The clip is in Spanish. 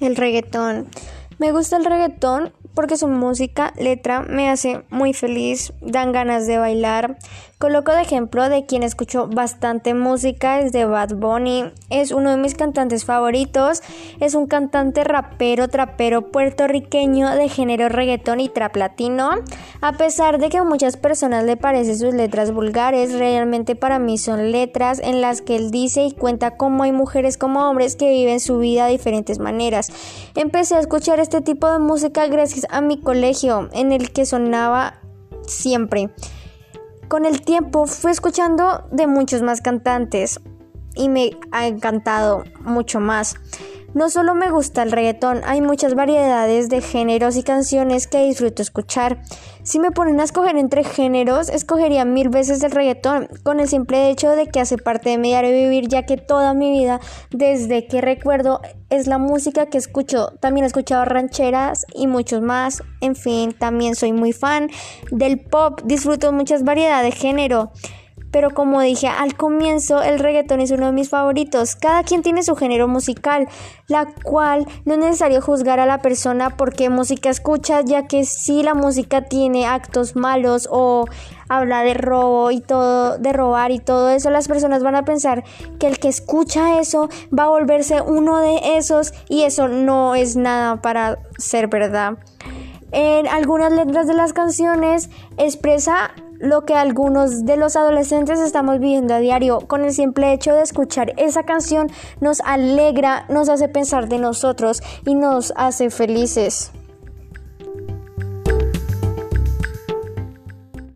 El reggaetón. Me gusta el reggaetón porque su música, letra, me hace muy feliz, dan ganas de bailar. Coloco de ejemplo de quien escucho bastante música, es de Bad Bunny, es uno de mis cantantes favoritos, es un cantante rapero, trapero puertorriqueño de género reggaetón y trap latino. A pesar de que a muchas personas le parecen sus letras vulgares, realmente para mí son letras en las que él dice y cuenta cómo hay mujeres como hombres que viven su vida de diferentes maneras. Empecé a escuchar este tipo de música gracias a mi colegio, en el que sonaba siempre. Con el tiempo fui escuchando de muchos más cantantes y me ha encantado mucho más. No solo me gusta el reggaetón, hay muchas variedades de géneros y canciones que disfruto escuchar. Si me ponen a escoger entre géneros, escogería mil veces el reggaetón, con el simple hecho de que hace parte de mi diario vivir, ya que toda mi vida, desde que recuerdo, es la música que escucho. También he escuchado rancheras y muchos más. En fin, también soy muy fan del pop, disfruto muchas variedades de género. Pero como dije al comienzo, el reggaetón es uno de mis favoritos. Cada quien tiene su género musical, la cual no es necesario juzgar a la persona por qué música escucha, ya que si la música tiene actos malos o habla de robo y todo, de robar y todo eso, las personas van a pensar que el que escucha eso va a volverse uno de esos y eso no es nada para ser verdad. En algunas letras de las canciones expresa lo que algunos de los adolescentes estamos viviendo a diario. Con el simple hecho de escuchar esa canción nos alegra, nos hace pensar de nosotros y nos hace felices.